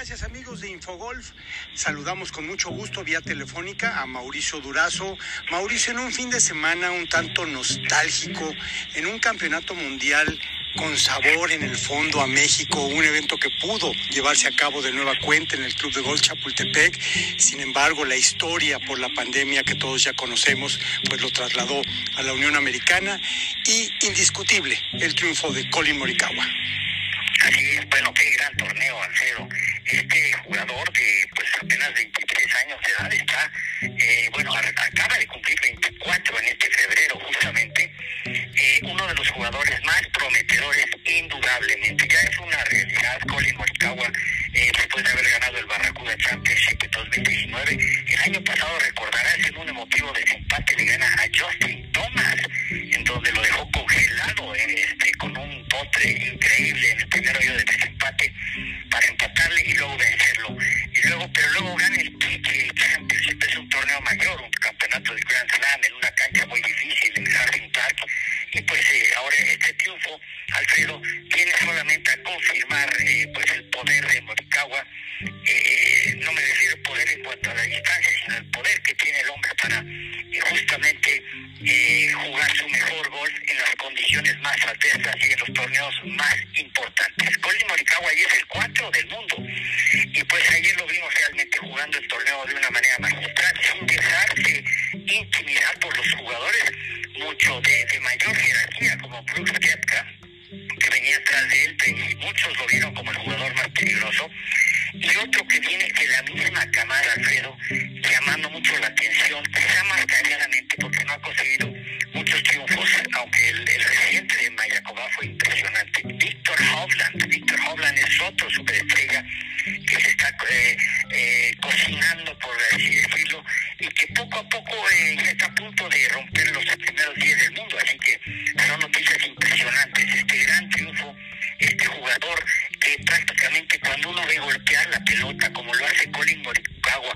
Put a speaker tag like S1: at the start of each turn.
S1: Gracias amigos de Infogolf. Saludamos con mucho gusto vía telefónica a Mauricio Durazo. Mauricio, en un fin de semana un tanto nostálgico, en un campeonato mundial con sabor en el fondo a México, un evento que pudo llevarse a cabo de nueva cuenta en el Club de Golf Chapultepec. Sin embargo, la historia por la pandemia que todos ya conocemos, pues lo trasladó a la Unión Americana y indiscutible el triunfo de Colin Morikawa.
S2: Así es, bueno, qué gran torneo, Alfredo. Este jugador de pues apenas 23 años de edad está, eh, bueno, acaba de cumplir 24 en este febrero justamente, eh, uno de los jugadores más prometedores indudablemente. Ya es una realidad, Colin Morikawa, eh, después de haber ganado el Barracuda Championship 2019, el año pasado recordarás increíble en el primer hoyo de desempate para empatarle y luego vencerlo. Y luego, pero luego gana el PGA Championship, es un torneo mayor, un campeonato de Grand Slam en una cancha muy difícil en Harding Park. Y pues eh, ahora este triunfo, Alfredo, viene solamente a confirmar eh, pues el poder de Morikawa. Eh, no me refiero al poder en cuanto a la distancia, sino el poder que tiene el hombre para justamente más importantes. Colin Morikawa ya es el cuatro del mundo. Y pues ayer lo vimos realmente jugando el torneo de una manera magistral. Sin dejarse intimidar por los jugadores mucho de, mayor jerarquía como Brooks Koepka que venía atrás de él y muchos lo vieron como el jugador más peligroso. Y otro que viene de la misma camada Alfredo llamando mucho la atención que se está eh, eh, cocinando por así decirlo y que poco a poco eh, ya está a punto de romper los primeros 10 del mundo. Así que son noticias impresionantes. Este gran triunfo este jugador que prácticamente cuando uno ve golpear la pelota como lo hace Colin Morikawa